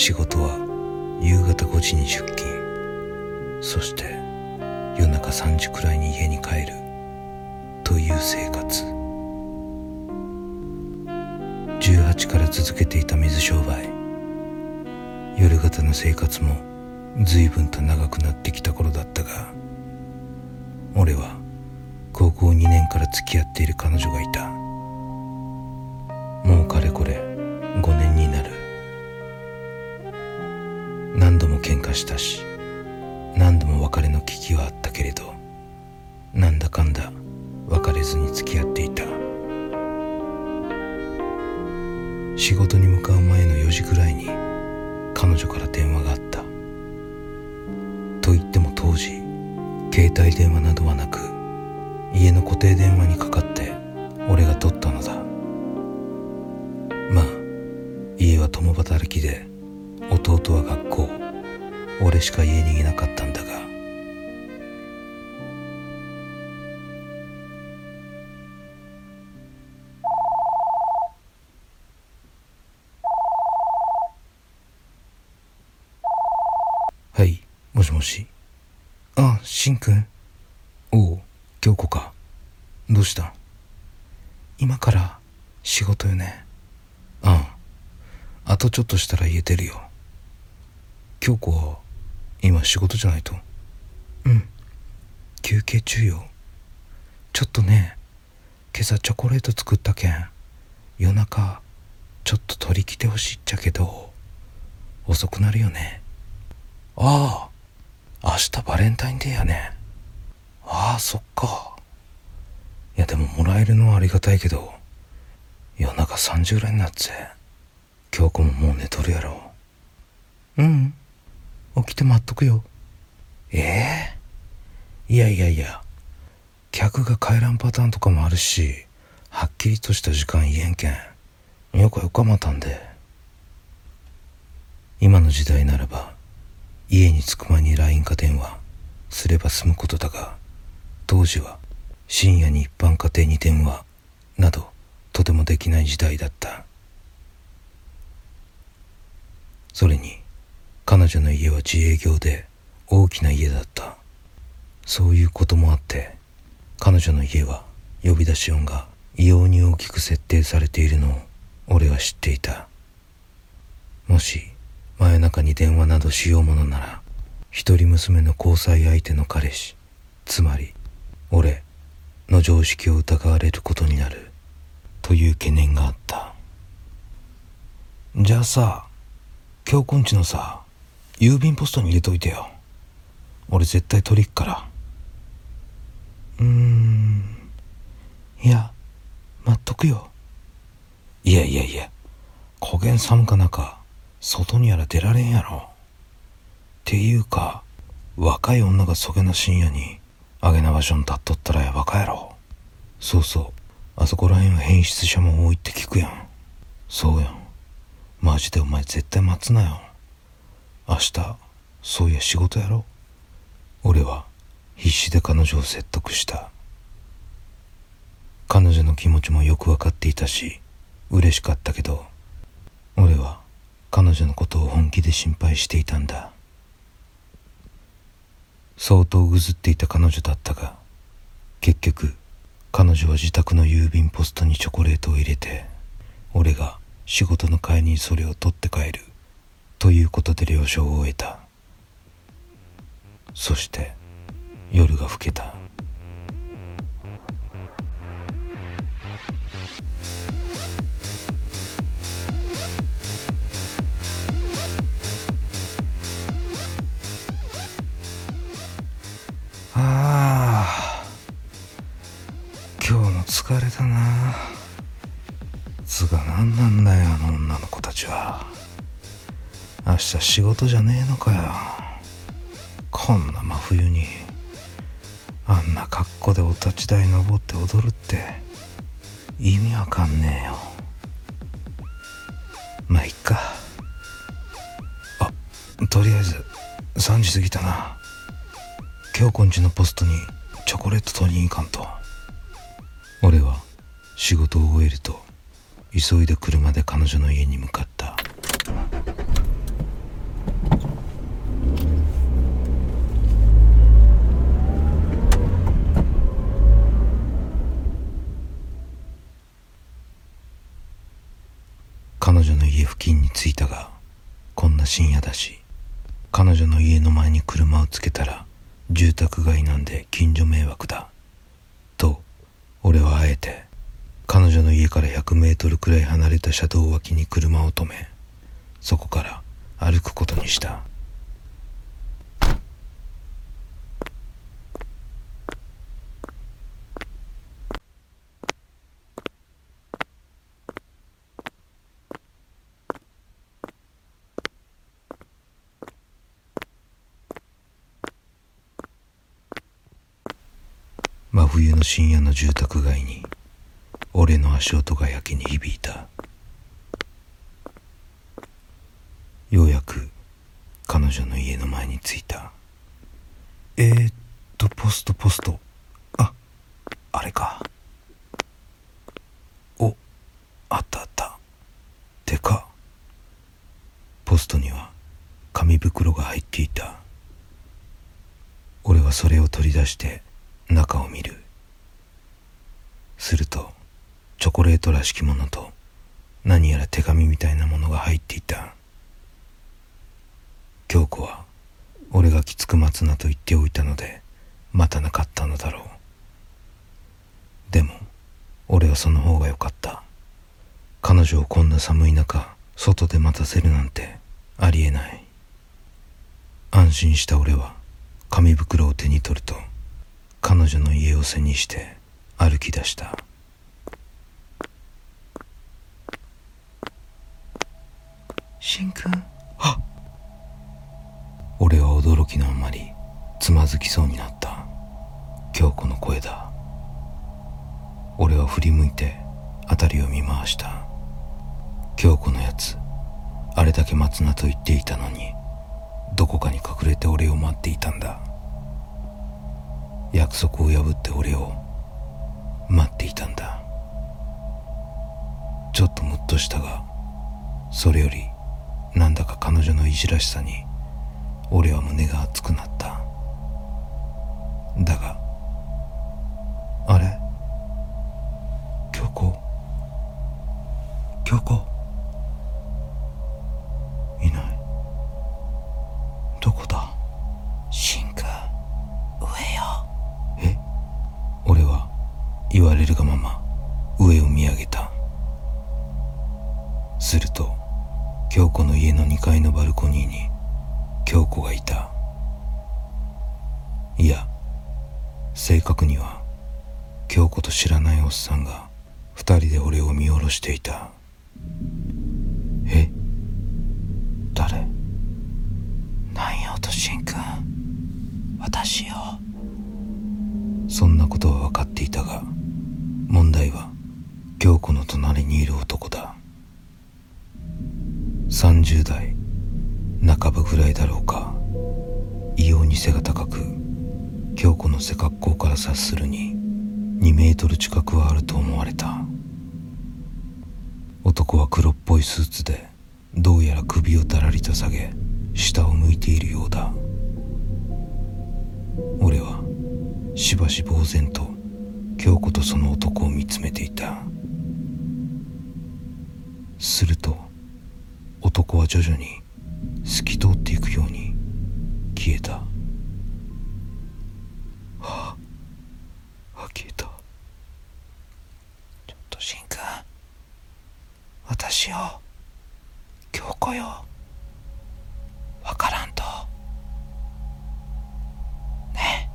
仕事は夕方5時に出勤。そして夜中3時くらいに家に帰る。という生活。18から続けていた水商売。夜型の生活も随分と長くなってきた頃だったが俺は高校2年から付き合っている彼女がいた。もうかれこれ度も喧嘩したし何度も別れの危機はあったけれどなんだかんだ別れずに付き合っていた。仕事に向かう前の4時くらいに彼女から電話があった。と言っても当時携帯電話などはなく家の固定電話にかかって俺が取ったのだ。まあ家は共働きで弟は学校。俺しか家にいなかったんだが。はいもしもし。あしんくん？おう京子か。どうした？今から仕事よね。あああとちょっとしたら家出るよ。京子は今仕事じゃないと。うん。休憩中よ。ちょっとね今朝チョコレート作ったけん夜中ちょっと取り来てほしいっちゃけど遅くなるよね。ああ明日バレンタインデーやね。ああそっか。いやでももらえるのはありがたいけど夜中3時ぐらいになっぜ京子ももう寝とるやろ。うん起きて待っとくよ。ええ？いやいやいや。客が帰らんパターンとかもあるしはっきりとした時間言えんけん。よかよかまたんで。今の時代ならば家に着く前に LINE か電話すれば済むことだが当時は深夜に一般家庭に電話などとてもできない時代だった。それに彼女の家は自営業で大きな家だった。そういうこともあって彼女の家は呼び出し音が異様に大きく設定されているのを俺は知っていた。もし真夜中に電話などしようものなら一人娘の交際相手の彼氏つまり俺の常識を疑われることになる。という懸念があった。じゃあさ今日こんちのさ郵便ポストに入れといてよ。俺絶対取りっから。うーん。いや待っとくよ。いやいやいや焦げん寒か中外にやら出られんやろ。っていうか若い女がそげな深夜にあげな場所に立っとったらやばかやろ。そうそう。あそこらへんは変質者も多いって聞くやん。そうやん。マジでお前絶対待つなよ。明日そういや仕事やろ。俺は必死で彼女を説得した。彼女の気持ちもよく分かっていたし嬉しかったけど俺は彼女のことを本気で心配していたんだ。相当ぐずっていた彼女だったが結局彼女は自宅の郵便ポストにチョコレートを入れて俺が仕事の帰りにそれを取って帰る。ということで了承を終えた。そして夜が更けた。日仕事じゃねえのかよ。こんな真冬に。あんな格好でお立ち台登って踊るって。意味わかんねえよ。まあいっか。あとりあえず3時過ぎたな。京子んちのポストにチョコレート取りに行かんと。俺は仕事を終えると急いで車で彼女の家に向かった彼女の家付近に着いたがこんな深夜だし彼女の家の前に車をつけたら住宅街なんで近所迷惑だと俺はあえて彼女の家から100メートルくらい離れた車道脇に車を止めそこから歩くことにした。冬の深夜の住宅街に俺の足音がやけに響いた。ようやく彼女の家の前に着いた。えー、っとポストポスト。ああれか。おあったあった。てか。ポストには紙袋が入っていた。俺はそれを取り出して中を見るするとチョコレートらしきものと何やら手紙みたいなものが入っていた。京子は俺がきつく待つなと言っておいたので待たなかったのだろう。でも俺はその方が良かった。彼女をこんな寒い中外で待たせるなんてありえない。安心した俺は紙袋を手に取ると彼女の家を背にして歩き出した。つまずきそうになった。京子の声だ。俺は振り向いて辺りを見回した。京子のやつ。あれだけ待つなと言っていたのにどこかに隠れて俺を待っていたんだ。約束を破って俺を待っていたんだ。ちょっとムッとしたがそれよりなんだか彼女のいじらしさに俺は胸が熱くなった。だがあれ？京子京子いない。どこだ？しんくん上よ。え？俺は言われるがまま上を見上げた。すると京子の家の2階のバルコニーに京子がいた正確には京子と知らないおっさんが二人で俺を見下ろしていた。え？誰？なんよとしんくん私よそんなことは分かっていたが問題は京子の隣にいる男だ。30代半ばぐらいだろうか。異様に背が高く京子の背格好から察するに2メートル近くはあると思われた。男は黒っぽいスーツでどうやら首をだらりと下げ下を向いているようだ。俺はしばし呆然と京子とその男を見つめていた。すると男は徐々に透き通っていくように消えたはああ消えたちょっとしんくん私よ京子よ。わからんと。ね。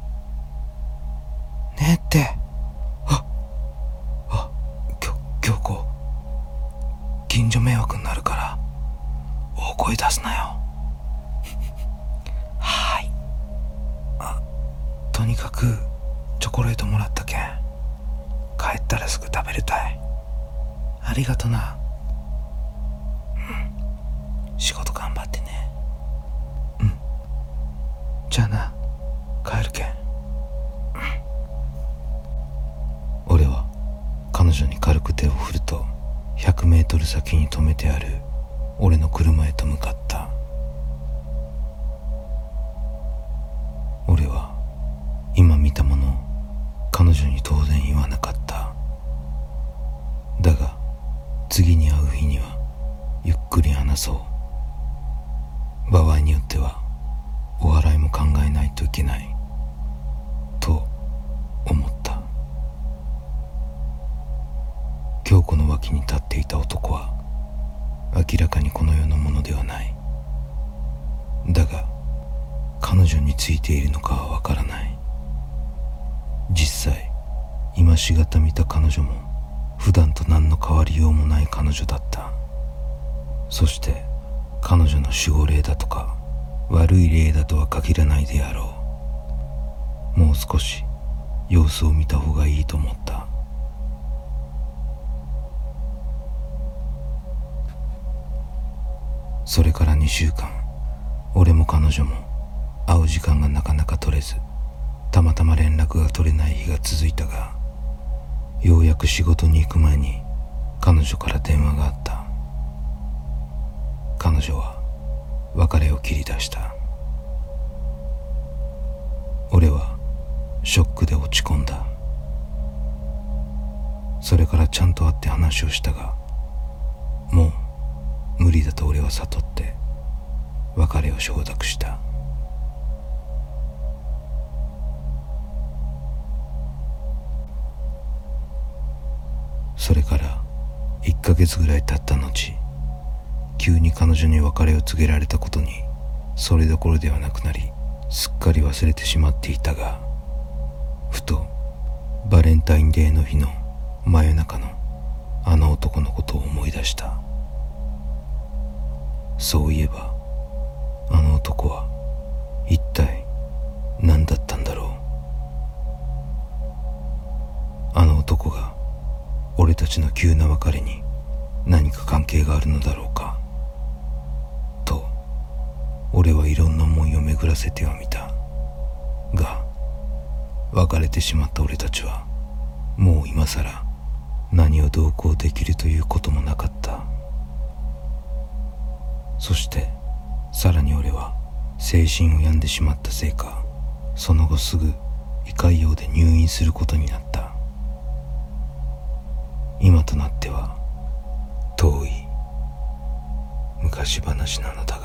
えねえって。ああきょ京子近所迷惑になるから。大声出すなよ。はーいとにかくチョコレートもらったけん。帰ったらすぐ食べるたい。ありがとな。仕事頑張ってね。うん。じゃあな帰るけん、うん、俺は彼女に軽く手を振ると100メートル先に止めてある俺の車へと向かった。俺は今見たものを彼女に当然言わなかった。だが次に会う日にはゆっくり話そう。場合によってはお笑いも考えないといけないと思った。京子の脇に立っていた男は明らかにこの世のものではない。だが彼女についているのかはわからない。実際今しがた見た彼女も普段と何の変わりようもない彼女だった。そして彼女の守護霊だとか悪い霊だとは限らないであろう。もう少し様子を見た方がいいと思った。それから2週間俺も彼女も会う時間がなかなか取れずたまたま連絡が取れない日が続いたがようやく仕事に行く前に彼女から電話があった。彼女は別れを切り出した。俺はショックで落ち込んだ。それからちゃんと会って話をしたがもう無理だと俺は悟って別れを承諾した。それから1ヶ月ぐらい経った後急に彼女に別れを告げられたことにそれどころではなくなりすっかり忘れてしまっていたがふとバレンタインデーの日の真夜中のあの男のことを思い出した。そういえばあの男は一体何だったんだろう。あの男が俺たちの急な別れに何か関係があるのだろうか。らせてはみた。が別れてしまった俺たちはもう今さら何を同行できるということもなかった。そしてさらに俺は精神を病んでしまったせいかその後すぐ胃潰瘍で入院することになった。今となっては遠い昔話なのだが「